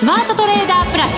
スマートトレーダープラス。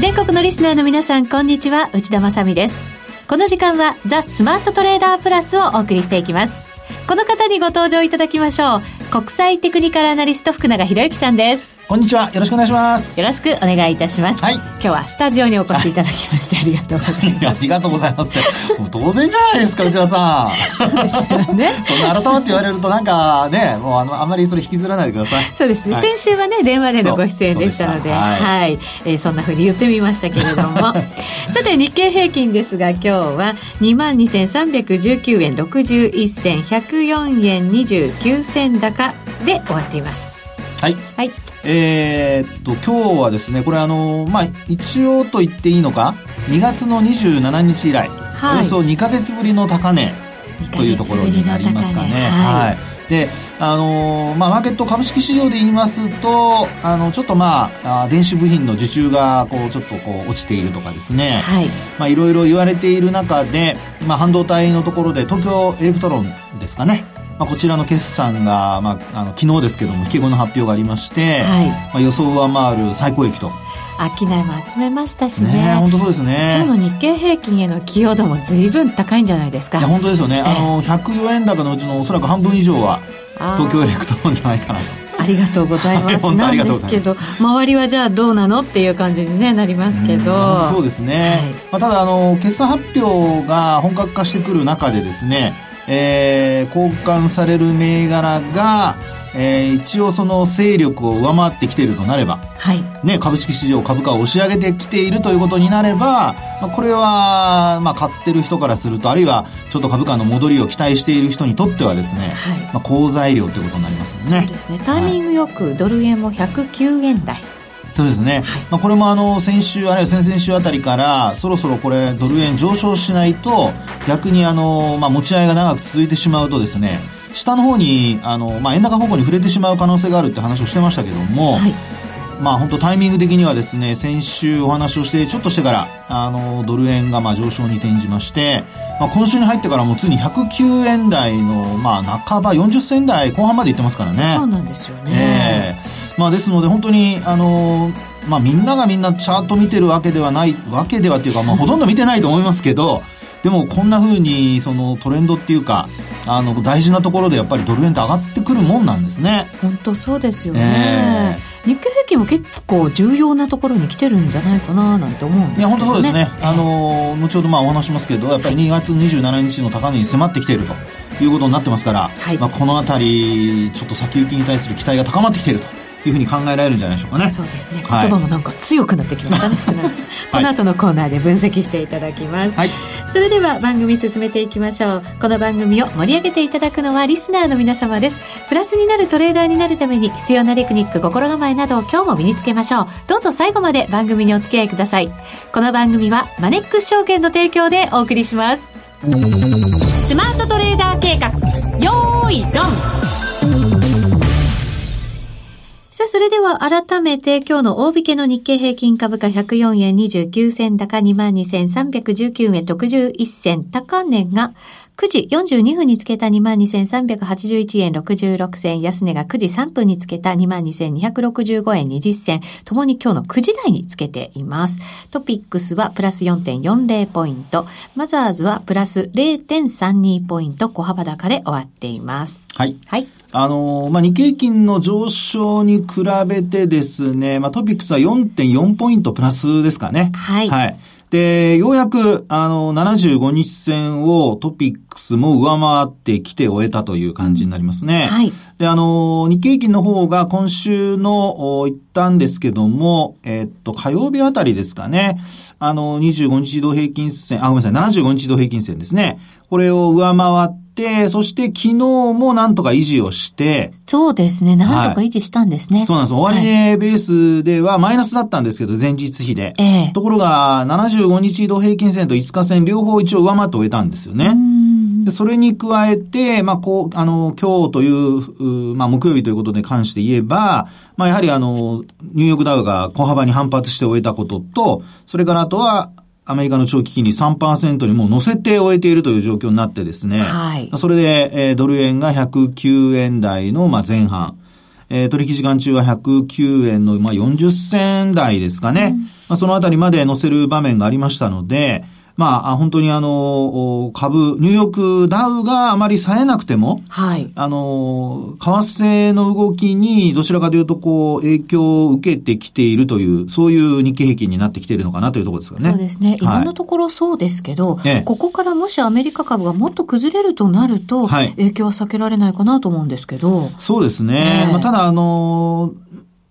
全国のリスナーの皆さんこんにちは。内田まさです。この時間はザ・スマートトレーダープラスをお送りしていきます。この方にご登場いただきましょう。国際テクニカルアナリスト福永博之さんですこんにちは。よろしくお願いします。よろしくお願いいたします。はい。今日はスタジオにお越しいただきまして、ありがとうございます。ありがとうございます。もう当然じゃないですか、内田さん。そうですよね。そんな改まって言われるとなんかね、もうあの、あんまりそれ引きずらないでください。そうですね。はい、先週はね、電話でのご出演でしたので、はい、はい、えー、そんなふうに言ってみましたけれども。さて、日経平均ですが、今日は22,319円61銭、104円29銭高で終わっています。はい。はい。えー、っと、今日はですね、これあの、まあ、一応と言っていいのか、2月の27日以来、はい、およそ2か月ぶりの高値というところになりますかね。はい、はいで、あのー、まあ、マーケット株式市場で言いますと、あの、ちょっとまあ、電子部品の受注が、こう、ちょっとこう、落ちているとかですね。はい。まあ、いろいろ言われている中で、まあ、半導体のところで、東京エレクトロンですかね。まあ、こちらの決算が、まあ、あの昨日ですけども引け後の発表がありまして、はいまあ、予想を上回る最高益と。商いも集めましたしね。ね本当そうですね。今日の日経平均への寄与度も随分高いんじゃないですか。いや、本当ですよね。えー、あの、104円高のうちのおそらく半分以上は、東京エレクトロンじゃないかなと。ありがとうございます。なんですけど、周りはじゃあどうなのっていう感じに、ね、なりますけど。そうですね。はい、まあ、ただ、あの、決算発表が本格化してくる中でですね、えー、好感される銘柄が、えー、一応その勢力を上回ってきているとなれば、はい。ね、株式市場株価を押し上げてきているということになれば、まあ、これは、まあ、買ってる人からするとあるいはちょっと株価の戻りを期待している人にとってはですね、はい。まあ、好材料ということになりますよね。そうですね。タイミングよくドル円も109円台、そうですね、はい、まあ、これもあの先週あるいは先々週あたりからそろそろこれドル円上昇しないと逆にあの、まあ、持ち合いが長く続いてしまうとですね下の方にあの、まあ、円高方向に触れてしまう可能性があるって話をしてましたけども、はい、まあ本当タイミング的にはですね先週お話をしてちょっとしてからあのドル円がまあ上昇に転じまして、まあ、今週に入ってからもついに109円台の、まあ、半ば40銭台後半までいってますからね。そうなんですよね、えーまあ、ですので本当に、あのまあ、みんながみんなチャート見てるわけではないわけではっていうか、まあ、ほとんど見てないと思いますけどでもこんなふうにそのトレンドっていうかあの大事なところでやっぱりドル円って上がってくるもんなんですね。本当そうですよね、えー、日経平均も結構重要なところに来てるんじゃないかななんて思うんですけど、ね、いや本当そうですね、あの後ほどまあお話しますけどやっぱり2月27日の高値に迫ってきているということになってますから、はい、まあ、この辺りちょっと先行きに対する期待が高まってきているというふうに考えられるんじゃないでしょうかね。そうですね。言葉もなんか強くなってきましたね。はい、この後のコーナーで分析していただきます。はい、それでは番組進めていきましょう。この番組を盛り上げていただくのはリスナーの皆様です。プラスになるトレーダーになるために必要なテクニック、心構えなどを今日も身につけましょう。どうぞ最後まで番組にお付き合いください。この番組はマネックス証券の提供でお送りします。スマートトレーダー計画、よーれでは改めて今日の大引けの日経平均株価104円29銭高22,319円61銭高値が9時42分につけた22,381円66銭、安値が9時3分につけた22,265円20銭、ともに今日の9時台につけています。トピックスはプラス4.40ポイント、マザーズはプラス0.32ポイント、小幅高で終わっています。はい。はい。あのまあ、日経平均の上昇に比べてですね、まあ、トピックスは4.4ポイントプラスですかね。はい。はい。で、ようやく、あの、75日線をトピックスも上回ってきて終えたという感じになりますね。はい。で、あの、日経平均の方が今週の、一旦ですけども、えっと、火曜日あたりですかね。あの、25日移動平均線、あ、ごめんなさい、75日移動平均線ですね。これを上回って、そして昨日もなんとか維持をして、そうですね。なんとか維持したんですね。はい、そうなんです。終値ベースではマイナスだったんですけど、前日比で。ええ、ところが、75日移動平均線と5日線両方一応上回って終えたんですよね。でそれに加えて、まあ、こう、あの、今日という、まあ、木曜日ということで関して言えば、まあ、やはりあの、ニューヨークダウが小幅に反発して終えたことと、それからあとは、アメリカの長期金利3%にもう乗せて終えているという状況になってですね。はい。それで、えー、ドル円が109円台の、まあ、前半。えー、取引時間中は109円の、まあ、40銭台ですかね。うん、まあ、そのあたりまで乗せる場面がありましたので、まあ、本当にあの、株、ニューヨークダウがあまり冴えなくても、はい。あの、為替の動きにどちらかというと、こう、影響を受けてきているという、そういう日経平均になってきているのかなというところですかね。そうですね。今のところそうですけど、はい、ここからもしアメリカ株がもっと崩れるとなると、はい、影響は避けられないかなと思うんですけど。そうですね。まあ、ただ、あの、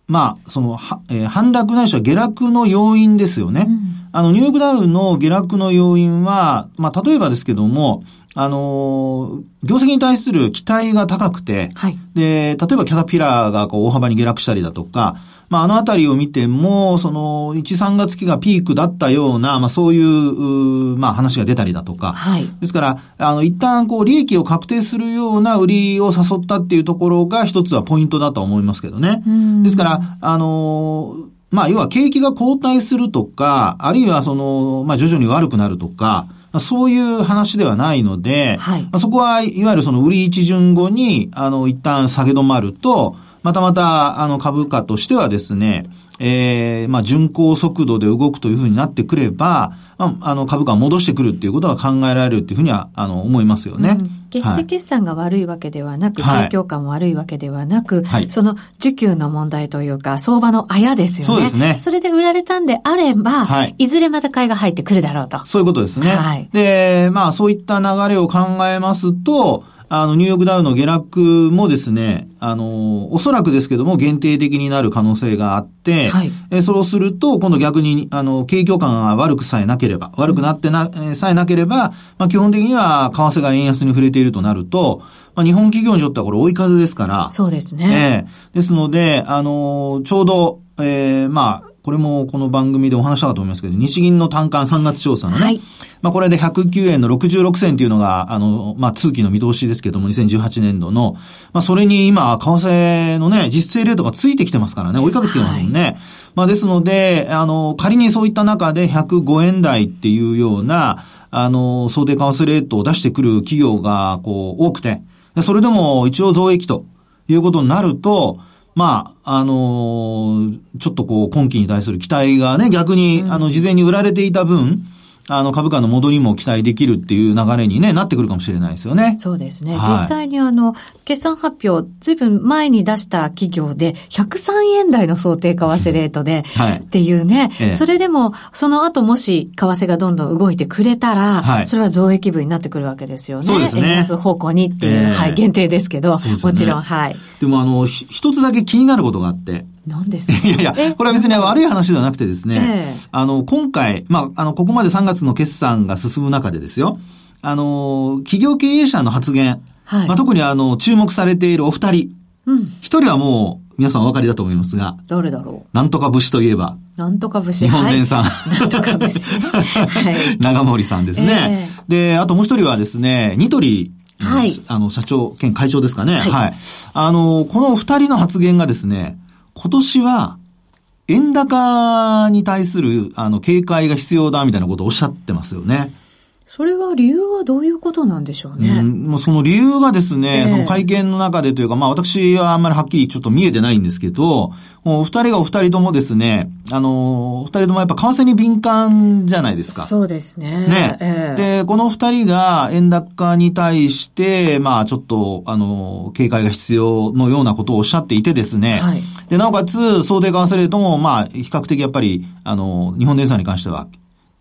まあ、その、は、えー、反落ないしは下落の要因ですよね。うんあの、ニューヨークダウの下落の要因は、まあ、例えばですけども、あの、業績に対する期待が高くて、はい、で、例えばキャタピラーがこう大幅に下落したりだとか、まあ、あのあたりを見ても、その、1、3月期がピークだったような、まあ、そういう、まあ、話が出たりだとか。はい。ですから、あの、一旦、こう、利益を確定するような売りを誘ったっていうところが一つはポイントだと思いますけどね。ですから、あのまあ、要は景気が後退するとか、あるいはその、まあ、徐々に悪くなるとか、そういう話ではないので、はい、そこはいわゆるその売り一巡後に、あの、一旦下げ止まると、またまた、あの、株価としてはですね、ええー、まあ、巡航速度で動くというふうになってくれば、まあ、あの、株価を戻してくるっていうことが考えられるっていうふうには、あの、思いますよね。うん決して決算が悪いわけではなく、はい、景況感も悪いわけではなく、はい、その需給の問題というか、相場のあやですよね。そうですね。それで売られたんであれば、はい、いずれまた買いが入ってくるだろうと。そういうことですね。はい。で、まあ、そういった流れを考えますと、あの、ニューヨークダウの下落もですね、あの、おそらくですけども、限定的になる可能性があって、はい、えそうすると、今度逆に、あの、景況感が悪くさえなければ、悪くなってな、うん、さえなければ、まあ、基本的には、為替が円安に触れているとなると、まあ、日本企業にとってはこれ追い風ですから。そうですね。えー、ですので、あの、ちょうど、えー、まあ、これもこの番組でお話したかと思いますけど、日銀の単価3月調査のね、はい、まあこれで109円の66銭というのが、あの、まあ通期の見通しですけども、2018年度の、まあそれに今、為替のね、実勢レートがついてきてますからね、追いかけてきてますもんね。はい、まあですので、あの、仮にそういった中で105円台っていうような、あの、想定為替レートを出してくる企業が、こう、多くて、それでも一応増益ということになると、まあ、あのー、ちょっとこう、今期に対する期待がね、逆に、あの、事前に売られていた分、あの、株価の戻りも期待できるっていう流れにね、なってくるかもしれないですよね。そうですね。はい、実際にあの、決算発表、ずいぶん前に出した企業で、103円台の想定為替レートで、はい、っていうね、ええ、それでも、その後もし、為替がどんどん動いてくれたら、はい、それは増益分になってくるわけですよね。そうですね。円安方向にっていう、え、はい、限定ですけど、ね、もちろん、はい。でもあの、一つだけ気になることがあって、何ですか？いやいや、これは別に悪い話ではなくてですね、えー、あの、今回、まあ、あの、ここまで3月の決算が進む中でですよ、あの、企業経営者の発言、はい、まあ、特にあの、注目されているお二人、うん。一人はもう、皆さんお分かりだと思いますが。誰だろう？なんとか武士といえば。なんとか武士。日本電産。はい、なんとか武士。はい。長森さんですね。えー、で、あともう一人はですね、ニトリはい。あの、社長兼会長ですかね。はい。はい、あの、この二人の発言がですね、今年は、円高に対する、あの、警戒が必要だみたいなことをおっしゃってますよね。それは理由はどういうことなんでしょうね？うん、もうその理由がですね、えー、その会見の中でというか、まあ私はあんまりはっきりちょっと見えてないんですけど、お二人がお二人ともですね、あの、お二人ともやっぱ為替に敏感じゃないですか。そうですね。ね。えー、で、この二人が円高に対して、まあちょっと、あの、警戒が必要のようなことをおっしゃっていてですね。はい。で、なおかつ、想定為替レートも、まあ比較的やっぱり、あの、日本電産に関しては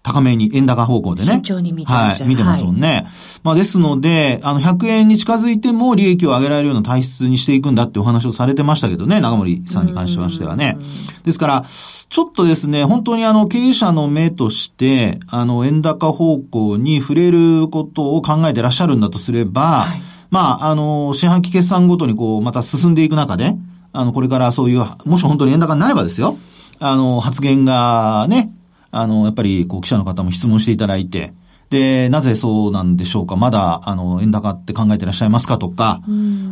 高めに、円高方向でね。慎重に見てます。はい、見てますもんね。はい、まあですので、あの、100円に近づいても利益を上げられるような体質にしていくんだってお話をされてましたけどね、長森さんに関しましてはね。ですから、ちょっとですね、本当にあの、経営者の目として、あの、円高方向に触れることを考えてらっしゃるんだとすれば、はい、まあ、あの、四半期決算ごとにこう、また進んでいく中で、あの、これからそういう、もし本当に円高になればですよ、あの、発言がね、あの、やっぱり、こう、記者の方も質問していただいて、で、なぜそうなんでしょうか？まだ、あの、円高って考えてらっしゃいますか？とか、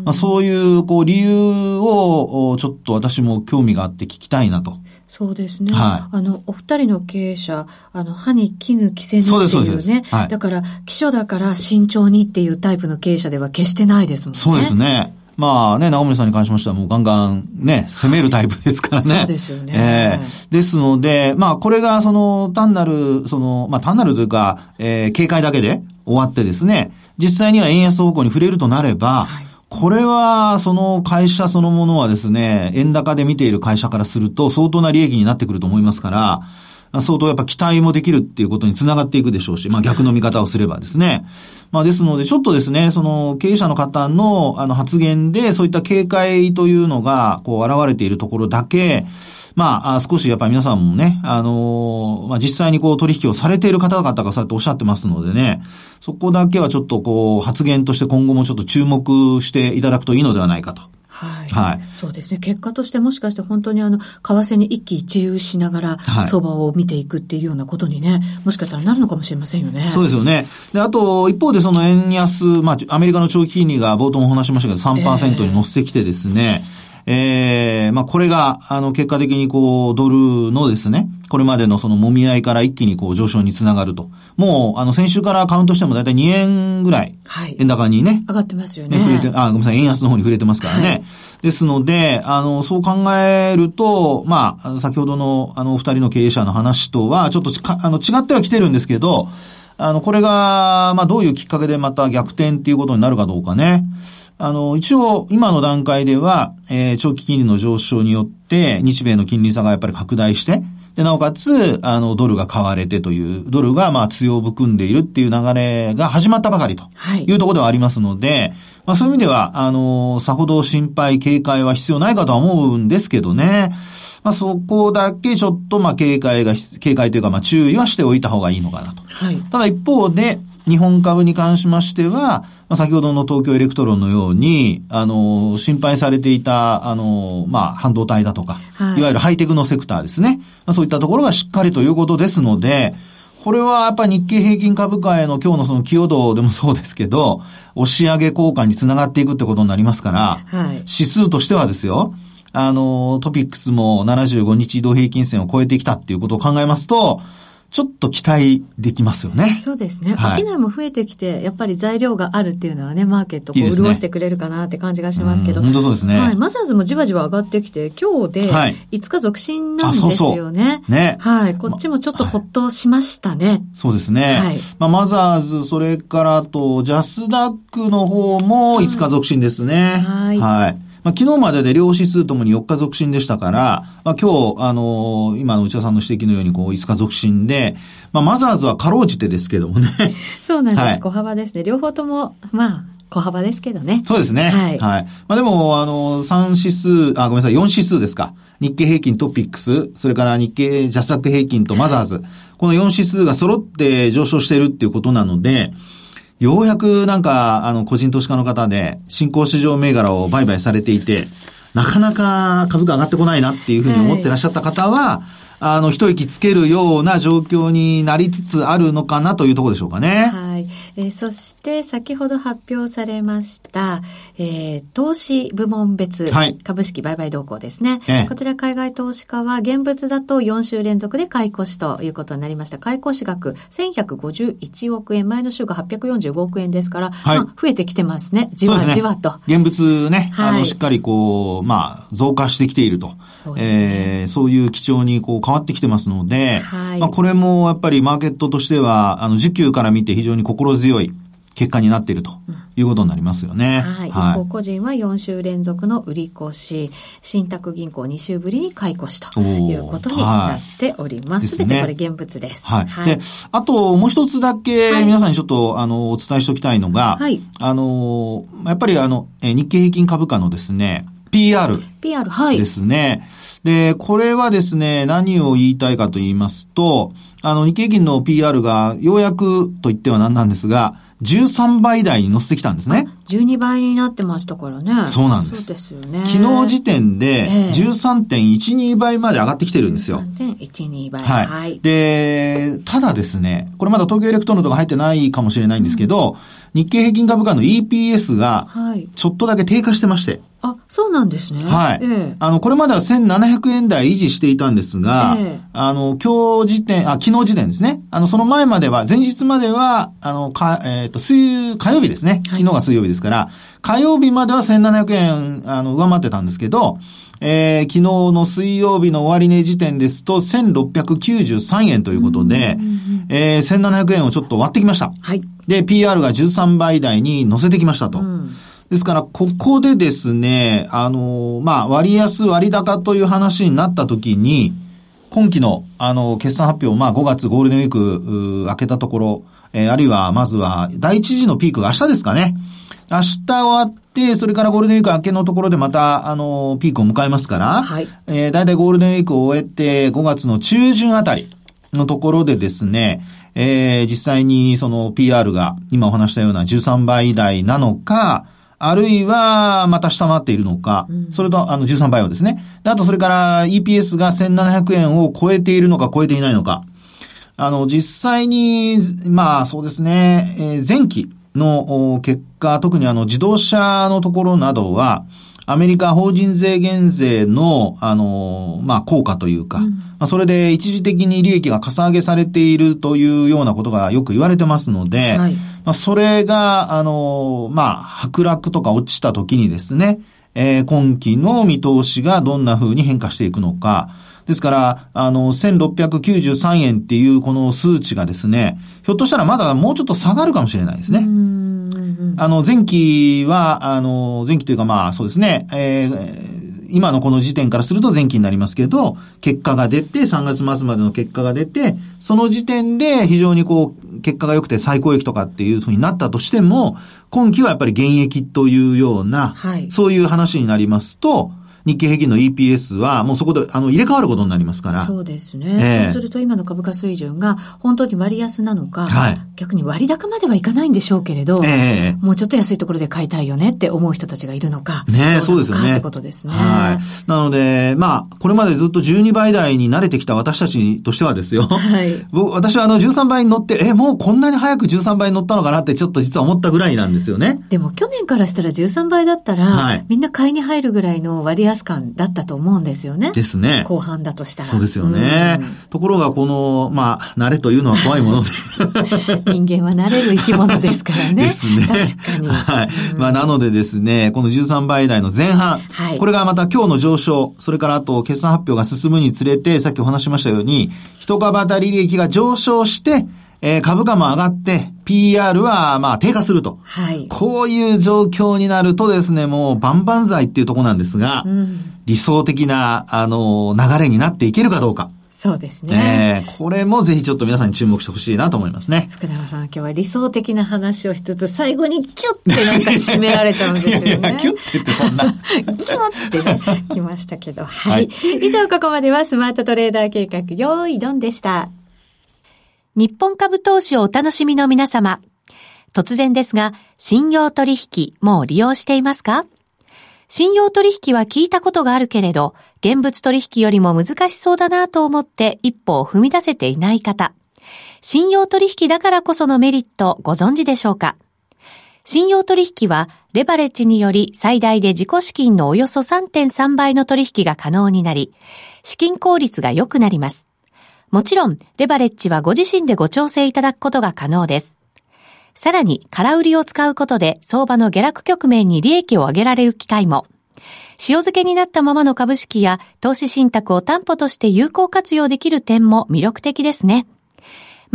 まあ、そういう、こう、理由を、ちょっと私も興味があって聞きたいなと。そうですね。はい。あの、お二人の経営者、あの、歯に絹着せぬっていうね。はい、だから、基礎だから慎重にっていうタイプの経営者では決してないですもんね。そうですね。まあね、直森さんに関しましてはもうガンガンね、攻めるタイプですからね。そうですよね。えー、ですので、まあこれがその単なる、その、まあ単なるというか、えー、警戒だけで終わってですね、実際には円安方向に触れるとなれば、はいこれは、その会社そのものはですね、円高で見ている会社からすると相当な利益になってくると思いますから、相当やっぱ期待もできるっていうことにつながっていくでしょうし、まあ逆の見方をすればですね。まあですので、ちょっとですね、その経営者の方のあの発言でそういった警戒というのがこう現れているところだけ、まあ、少しやっぱり皆さんもね、あのー、まあ実際にこう取引をされている方々がそうやっておっしゃってますのでね、そこだけはちょっとこう発言として今後もちょっと注目していただくといいのではないかと。はい。はい。そうですね。結果としてもしかして本当にあの、為替に一喜一憂しながら、相場を見ていくっていうようなことにね、もしかしたらなるのかもしれませんよね。そうですよね。で、あと、一方でその円安、まあ、アメリカの長期金利が冒頭もお話しましたけど、3%に乗せてきてですね、えーええー、まあこれが、あの、結果的にこう、ドルのですね、これまでのその揉み合いから一気にこう上昇につながると。もう、あの、先週からカウントしてもだいたい2円ぐらい、円高にね、上がってますよね。触れて、あ、ごめんなさい、円安の方に触れてますからね。はい、ですので、あの、そう考えると、まあ、先ほどの、あの、お二人の経営者の話とは、ちょっとあの、違っては来てるんですけど、あの、これが、まあ、どういうきっかけでまた逆転っていうことになるかどうかね。あの、一応、今の段階では、えー、長期金利の上昇によって、日米の金利差がやっぱり拡大して、で、なおかつ、あの、ドルが買われてという、ドルが、まあ、強含んでいるっていう流れが始まったばかりというところではありますので、はい、まあ、そういう意味では、あの、さほど心配、警戒は必要ないかとは思うんですけどね。まあ、そこだけちょっと、まあ、警戒が、警戒というか、まあ、注意はしておいた方がいいのかなと。はい、ただ一方で、日本株に関しましては、まあ、先ほどの東京エレクトロンのように、あの、心配されていた、あの、まあ、半導体だとか、はい、いわゆるハイテクのセクターですね。まあ、そういったところがしっかりということですので、これはやっぱり日経平均株価への今日のその寄与度でもそうですけど、押し上げ効果につながっていくってことになりますから、はい、指数としてはですよ、あの、トピックスも75日移動平均線を超えてきたっていうことを考えますと、ちょっと期待できますよね。そうですね。はい、商いも増えてきて、やっぱり材料があるっていうのはね、マーケットを潤してくれるかなって感じがしますけど。本当そうですね。はい。マザーズもじわじわ上がってきて、今日で5日続伸なんですよね。そうそうね。はい。こっちもちょっとほっとしましたね。はい、そうですね。はい。まあ、マザーズ、それからと、ジャスダックの方も5日続伸ですね。はい。はいまあ、昨日までで両指数ともに4日続伸でしたから、まあ、今日、あのー、今の内田さんの指摘のように、こう、5日続伸で、まあ、マザーズはかろうじてですけどもね。そうなんです。はい、小幅ですね。両方とも、まあ、小幅ですけどね。そうですね。はい。はい。まあでも、あの、3指数、あ、ごめんなさい、4指数ですか。日経平均トピックス、それから日経ジャスタック平均とマザーズ。この4指数が揃って上昇しているっていうことなので、ようやくなんか、あの、個人投資家の方で、新興市場銘柄を売買されていて、なかなか株価上がってこないなっていうふうに思ってらっしゃった方は、はいあの、一息つけるような状況になりつつあるのかなというところでしょうかね。はい。えー、そして、先ほど発表されました、えー、投資部門別、株式売買動向ですね、ええ。こちら海外投資家は現物だと4週連続で買い越しということになりました。買い越し額1151億円、前の週が845億円ですから、はい、まあ、増えてきてますね。じわじわと。ね、現物ね、はい、あの、しっかりこう、まあ、増加してきていると。そうですね。えー、そういう基調にこう、変わってきてますので、はい、まあこれもやっぱりマーケットとしては、あの、需給から見て非常に心強い結果になっているということになりますよね。はい。はい、個人は4週連続の売り越し、信託銀行2週ぶりに買い越しということになっております。すべ、ね、てこれ現物です。はい。はい、で、あともう一つだけ皆さんにちょっと、あの、お伝えしておきたいのが、はい。あの、やっぱりあの、日経平均株価のですね、PR。PR、はい。ですね。で、これはですね、何を言いたいかと言いますと、あの、日経平均の PER がようやくと言っては何なんですが、13倍台に乗せてきたんですね。12倍になってましたからね。そうなんです。そうですよね。昨日時点で13.12倍まで上がってきてるんですよ。13.12倍。はい。はい、で、ただですね、これまだ東京エレクトロンとか入ってないかもしれないんですけど、うん日経平均株価の EPS が、ちょっとだけ低下してまして。あ、そうなんですね。はい。ええ、あの、これまでは1700円台維持していたんですが、え、あの、今日時点、あ、昨日時点ですね。あの、その前までは、前日までは、あの、か、えっ、ー、と、水、火曜日ですね。昨日が水曜日ですから、はい、火曜日までは1700円、あの、上回ってたんですけど、えー、昨日の水曜日の終値時点ですと、1693円ということで、えー、1700円をちょっと割ってきました。はい。で、PR が13倍台に乗せてきましたと。うん、ですから、ここでですね、あの、まあ、割安割高という話になった時に、今期の、あの、決算発表、まあ、5月ゴールデンウィーク、開けたところ、えー、あるいは、まずは、第一次のピークが明日ですかね。明日終わって、それからゴールデンウィーク明けのところでまた、あの、ピークを迎えますから、はい。えー、だいたいゴールデンウィークを終えて、5月の中旬あたりのところでですね、えー、実際にその PR が今お話したような13倍台なのか、あるいは、また下回っているのか、うん、それと、あの、13倍をですね。あと、それから、EPS が1700円を超えているのか超えていないのか。あの、実際に、まあ、そうですね、えー、前期の結果、特にあの、自動車のところなどは、アメリカ法人税減税の、あの、まあ、効果というか、うん、まあ、それで一時的に利益がかさ上げされているというようなことがよく言われてますので、はい、まあ、それが、あの、まあ、剥落とか落ちた時にですね、えー、今期の見通しがどんな風に変化していくのか、ですから、あの、1693円っていうこの数値がですね、ひょっとしたらまだもうちょっと下がるかもしれないですね。あの、前期は、あの、前期というかまあそうですね、えー、今のこの時点からすると前期になりますけど、結果が出て、3月末までの結果が出て、その時点で非常にこう、結果が良くて最高益とかっていうふうになったとしても、今期はやっぱり減益というような、はい、そういう話になりますと、日経平均の EPS はもうそこであの入れ替わることになりますから。そうですね。えー、そうすると今の株価水準が本当に割安なのか、はい、逆に割高まではいかないんでしょうけれど、えー、もうちょっと安いところで買いたいよねって思う人たちがいるのか。ねそうですよね。ってことですね。はい。なので、まあ、これまでずっと12倍台に慣れてきた私たちとしてはですよ。はい。僕、私はあの13倍に乗って、え、もうこんなに早く13倍に乗ったのかなってちょっと実は思ったぐらいなんですよね。でも去年からしたら13倍だったら、はい、みんな買いに入るぐらいの割安感だったと思うんですよね。ですね。後半だとしたら。そうですよね。ところが、この、まあ、慣れというのは怖いもので。人間は慣れる生き物ですからね。ですね。確かに。はい。まあ、なのでですね、この13倍台の前半、はい、これがまた今日の上昇、それからあと決算発表が進むにつれて、さっきお話しましたように、一株当たり利益が上昇して、えー、株価も上がって、PR は、まあ、低下すると。はい。こういう状況になるとですね、もう、万々歳っていうとこなんですが、うん、理想的な、あの、流れになっていけるかどうか。そうですね。えー、これもぜひちょっと皆さんに注目してほしいなと思いますね。福永さん、今日は理想的な話をしつつ、最後にキュッてなんか締められちゃうんですよね。いやいやキュッてってそんな。キュッてね、来ましたけど。はい。はい、以上、ここまではスマートトレーダー計画、用意ドンでした。日本株投資をお楽しみの皆様。突然ですが、信用取引、もう利用していますか？信用取引は聞いたことがあるけれど、現物取引よりも難しそうだなと思って一歩を踏み出せていない方。信用取引だからこそのメリットご存知でしょうか？信用取引はレバレッジにより最大で自己資金のおよそ3.3倍の取引が可能になり、資金効率が良くなります。もちろん、レバレッジはご自身でご調整いただくことが可能です。さらに、空売りを使うことで相場の下落局面に利益を上げられる機会も。塩漬けになったままの株式や投資信託を担保として有効活用できる点も魅力的ですね。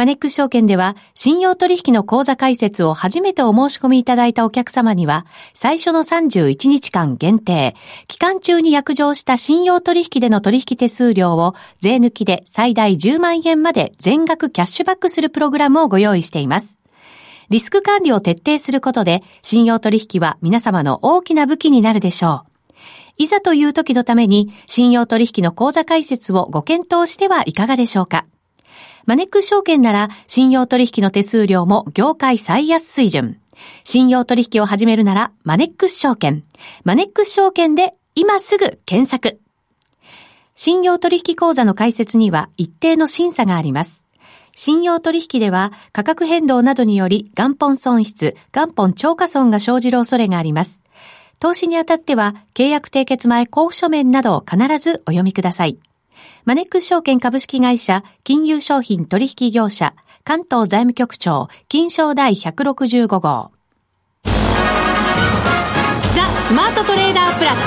マネックス証券では、信用取引の口座開設を初めてお申し込みいただいたお客様には、最初の31日間限定、期間中に約定した信用取引での取引手数料を税抜きで最大10万円まで全額キャッシュバックするプログラムをご用意しています。リスク管理を徹底することで、信用取引は皆様の大きな武器になるでしょう。いざという時のために、信用取引の口座開設をご検討してはいかがでしょうか。マネックス証券なら信用取引の手数料も業界最安水準。信用取引を始めるなら、マネックス証券。マネックス証券で今すぐ検索。信用取引口座の開設には一定の審査があります。信用取引では価格変動などにより元本損失、元本超過損が生じる恐れがあります。投資にあたっては契約締結前交付書面などを必ずお読みください。マネックス証券株式会社金融商品取引業者関東財務局長金賞第165号。ザ・スマートトレーダープラス。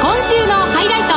今週のハイライト。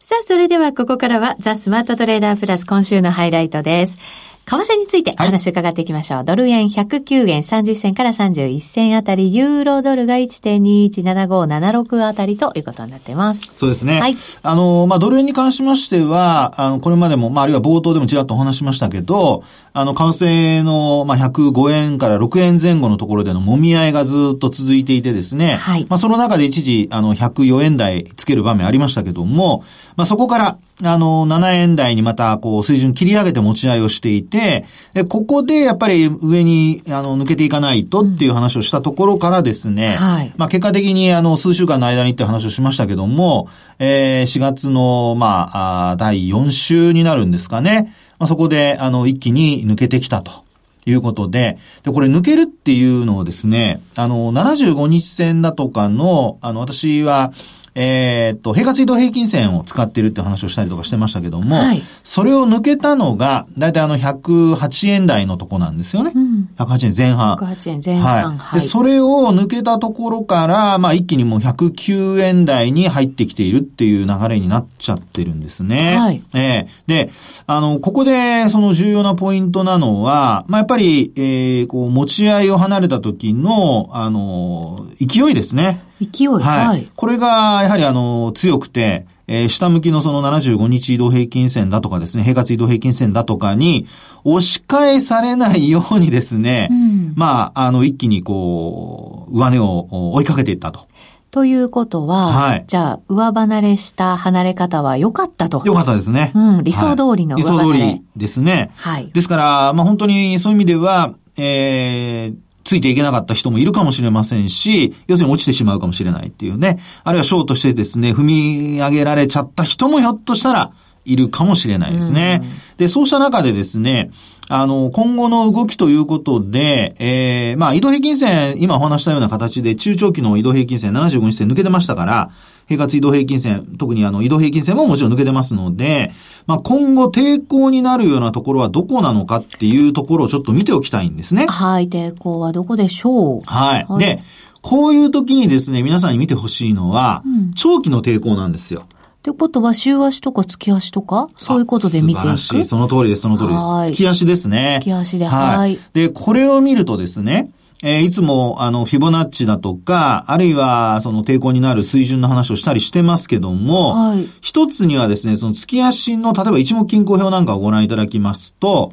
さあ、それではここからはザ・スマートトレーダープラス今週のハイライトです。為替についてお話を伺っていきましょう。はい、ドル円109円30銭から31銭あたり、ユーロドルが1.217576あたりということになっています。そうですね。はい。あの、まあ、ドル円に関しましては、あの、これまでも、まあ、あるいは冒頭でもちらっとお話しましたけど、あの、為替の、まあ、105円から6円前後のところでの揉み合いがずっと続いていてですね。はい。まあ、その中で一時、あの、104円台つける場面ありましたけども、まあ、そこから、あの、7円台にまた、こう、水準切り上げて持ち合いをしていて、で、ここでやっぱり上に、あの、抜けていかないとっていう話をしたところからですね、うん、はい。まあ、結果的に、あの、数週間の間にって話をしましたけども、えー、4月の、まあ、あ第4週になるんですかね。まあ、そこで、あの、一気に抜けてきたと。いうことで、で、これ抜けるっていうのをですね、あの、75日線だとかの、あの、私は、えー、っと、平滑移動平均線を使っているって話をしたりとかしてましたけども、はい、それを抜けたのが、だいたいあの108円台のとこなんですよね。うん、108円前半。108円前半。はい。で、それを抜けたところから、まあ一気にもう109円台に入ってきているっていう流れになっちゃってるんですね。はい。えー、で、あの、ここでその重要なポイントなのは、まあやっぱり、えー、こう、持ち合いを離れた時の、あの、勢いですね。勢い、はい、はい。これが、やはりあの、強くて、えー、下向きのその75日移動平均線だとかですね、平滑移動平均線だとかに、押し返されないようにですね、うん、まあ、あの、一気にこう、上値を追いかけていったと。ということは、はい、じゃあ、上離れした離れ方は良かったと。良かったですね。うん、理想通りの上離れ、はい、理想通りですね。はい。ですから、まあ本当にそういう意味では、えー、ついていけなかった人もいるかもしれませんし、要するに落ちてしまうかもしれないっていうね。あるいはショーとしてですね、踏み上げられちゃった人もひょっとしたらいるかもしれないですね。で、そうした中でですね、あの、今後の動きということで、えー、まあ、移動平均線、今お話したような形で中長期の移動平均線75日線抜けてましたから、平滑移動平均線、特にあの移動平均線ももちろん抜けてますので、まあ、今後抵抗になるようなところはどこなのかっていうところをちょっと見ておきたいんですね。はい、抵抗はどこでしょう？はい。はい、で、こういう時にですね、皆さんに見てほしいのは、うん、長期の抵抗なんですよ。ってことは、週足とか月足とか？そういうことで見ていく？素晴らしい。その通りです、その通りです。月足ですね。月足で、はい。はい。で、これを見るとですね、えー、いつも、あの、フィボナッチだとか、あるいは、その抵抗になる水準の話をしたりしてますけども、はい、一つにはですね、その月足の、例えば一目均衡表なんかをご覧いただきますと、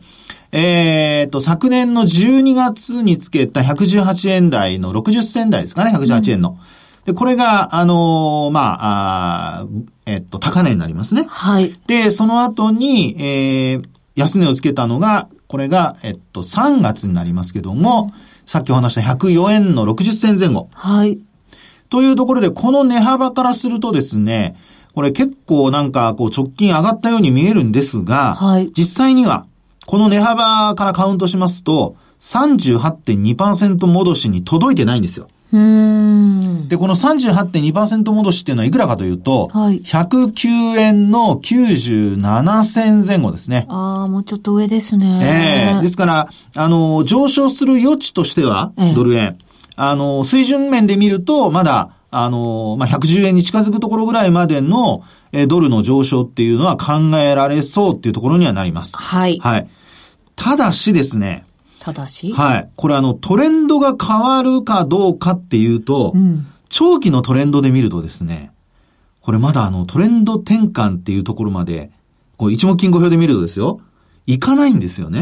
えっ、ー、と、昨年の12月につけた118円台の60銭台ですかね、118円の。うん、で、これが、あのー、まあ、あえっ、と、高値になりますね。はい。で、その後に、えー、安値をつけたのが、これが、えっと、3月になりますけども、うんさっきお話した104円の60銭前後。はい。というところで、この値幅からするとですね、これ結構なんかこう直近上がったように見えるんですが、はい、実際には、この値幅からカウントしますと、38.2%戻しに届いてないんですよ。で、この38.2%戻しっていうのはいくらかというと、はい、109円の97銭前後ですね。ああ、もうちょっと上ですね。ええー、ですから、あの、上昇する余地としては、えドル円。あの、水準面で見ると、まだ、あの、まあ、110円に近づくところぐらいまでの、えドルの上昇っていうのは考えられそうっていうところにはなります。はい。はい。ただしですね、ただしはい。これあの、トレンドが変わるかどうかっていうと、うん、長期のトレンドで見るとですね、これまだあの、トレンド転換っていうところまで、こう、一目金庫表で見るとですよ、いかないんですよね。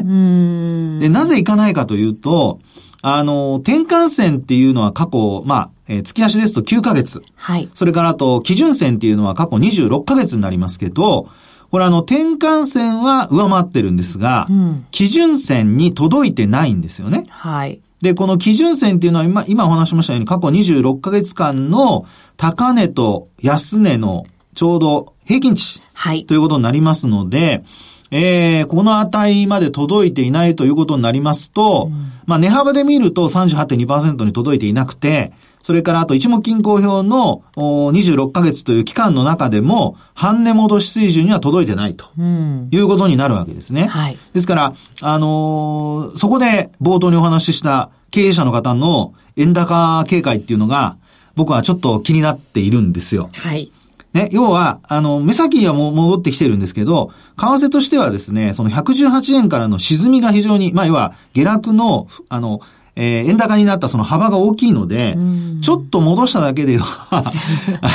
で、なぜいかないかというと、あの、転換線っていうのは過去、まあ、えー、月足ですと9ヶ月。はい。それからあと、基準線っていうのは過去26ヶ月になりますけど、これあの、転換線は上回ってるんですが、うん、基準線に届いてないんですよね。はい。で、この基準線っていうのは今、今お話しましたように過去26ヶ月間の高値と安値のちょうど平均値。はい。ということになりますので、えー、この値まで届いていないということになりますと、うん、まあ、値幅で見ると38.2%に届いていなくて、それからあと一目均衡表の26ヶ月という期間の中でも、半値戻し水準には届いてないということになるわけですね。はい、ですから、あのー、そこで冒頭にお話しした経営者の方の円高警戒っていうのが、僕はちょっと気になっているんですよ。はい。ね、要は、あの、目先はもう戻ってきてるんですけど、為替としてはですね、その118円からの沈みが非常に、まあ、要は、下落の、あの、えー、円高になったその幅が大きいので、ちょっと戻しただけでは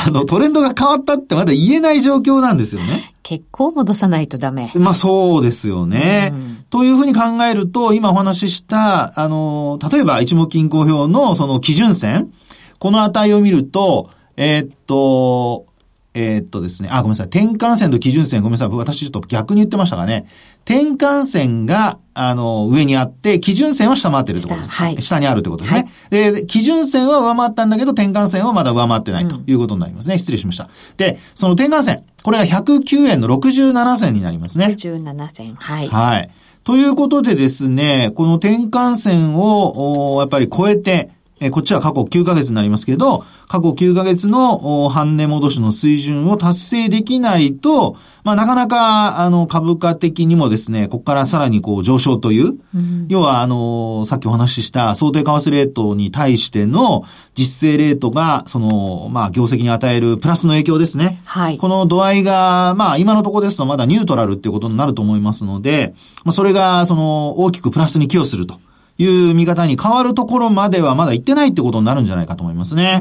あの、トレンドが変わったってまだ言えない状況なんですよね。結構戻さないとダメ。まあそうですよね。というふうに考えると、今お話しした、あの、例えば一目均衡表のその基準線、この値を見ると、えー、っと、えー、っとですね、あ、ごめんなさい。転換線と基準線、ごめんなさい。私ちょっと逆に言ってましたがね。転換線が、あの、上にあって、基準線は下回ってるってことです。はい。下にあるってことですね。はい、で、基準線は上回ったんだけど、転換線はまだ上回ってないということになりますね。うん、失礼しました。で、その転換線。これが109円の67銭になりますね。67銭。はい。はい。ということでですね、この転換線を、やっぱり超えて、えこっちは過去9ヶ月になりますけど、過去9ヶ月の半値戻しの水準を達成できないと、まあ、なかなか、あの、株価的にもですね、ここからさらにこう上昇という、うん、要は、あの、さっきお話しした想定為替レートに対しての実勢レートが、その、まあ、業績に与えるプラスの影響ですね。はい。この度合いが、まあ、今のところですとまだニュートラルっていうことになると思いますので、まあ、それが、その、大きくプラスに寄与すると。いう見方に変わるところまではまだ行ってないってことになるんじゃないかと思いますね。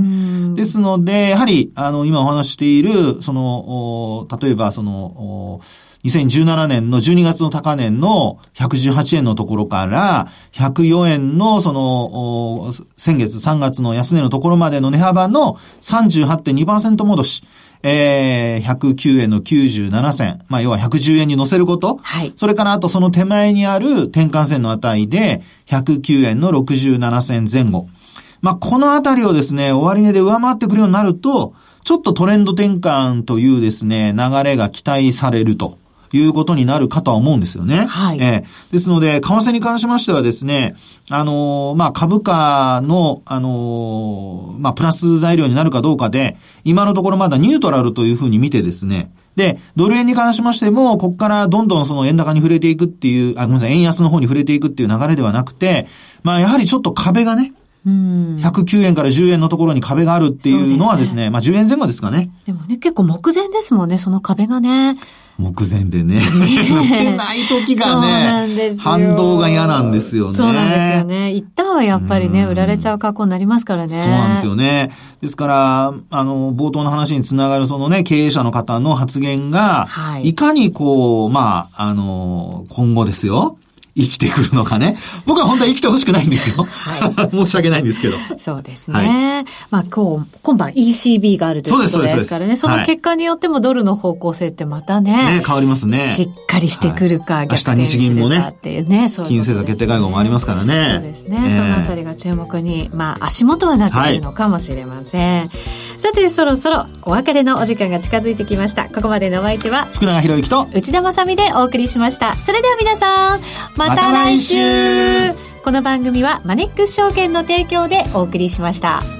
ですので、やはり、あの、今お話している、その、例えば、その、2017年の12月の高値の118円のところから104円のその先月3月の安値のところまでの値幅の38.2%戻し。えー、109円の97銭。まあ、要は110円に乗せること。はい。それからあとその手前にある転換線の値で、109円の67銭前後。まあ、このあたりをですね、終値で上回ってくるようになると、ちょっとトレンド転換というですね、流れが期待されると。いうことになるかとは思うんですよね。はい。えー、ですので、為替に関しましてはですね、あのー、まあ、株価の、あのー、まあ、プラス材料になるかどうかで、今のところまだニュートラルというふうに見てですね、で、ドル円に関しましても、ここからどんどんその円高に触れていくっていう、あ、ごめんなさい、円安の方に触れていくっていう流れではなくて、まあ、やはりちょっと壁がね、うん、109円から10円のところに壁があるっていうのはですね、すねまあ10円前後ですかね。でもね、結構目前ですもんね、その壁がね。目前でね。抜 けない時がね、反動が嫌なんですよね。そうなんですよね。一旦はやっぱりね、売られちゃう格好になりますからね。そうなんですよね。ですから、あの、冒頭の話につながるそのね、経営者の方の発言が、はい、いかにこう、まあ、あの、今後ですよ。生きてくるのかね。僕は本当は生きてほしくないんですよ。はい。申し訳ないんですけど。そうですね。はい、まあ今日、今晩 ECB があるということですからね。その結果によってもドルの方向性ってまたね。ね、変わりますね。しっかりしてくるか、はい、逆転するかっていうね。そう金融政策決定会合もありますからね。そうですね。えー、そのあたりが注目に、まあ足元はなっているのかもしれません。はいさてそろそろお別れのお時間が近づいてきました。ここまでのお相手は福永博之と内田まさでお送りしました。それでは皆さんまた来週。ま、この番組はマネックス証券の提供でお送りしました。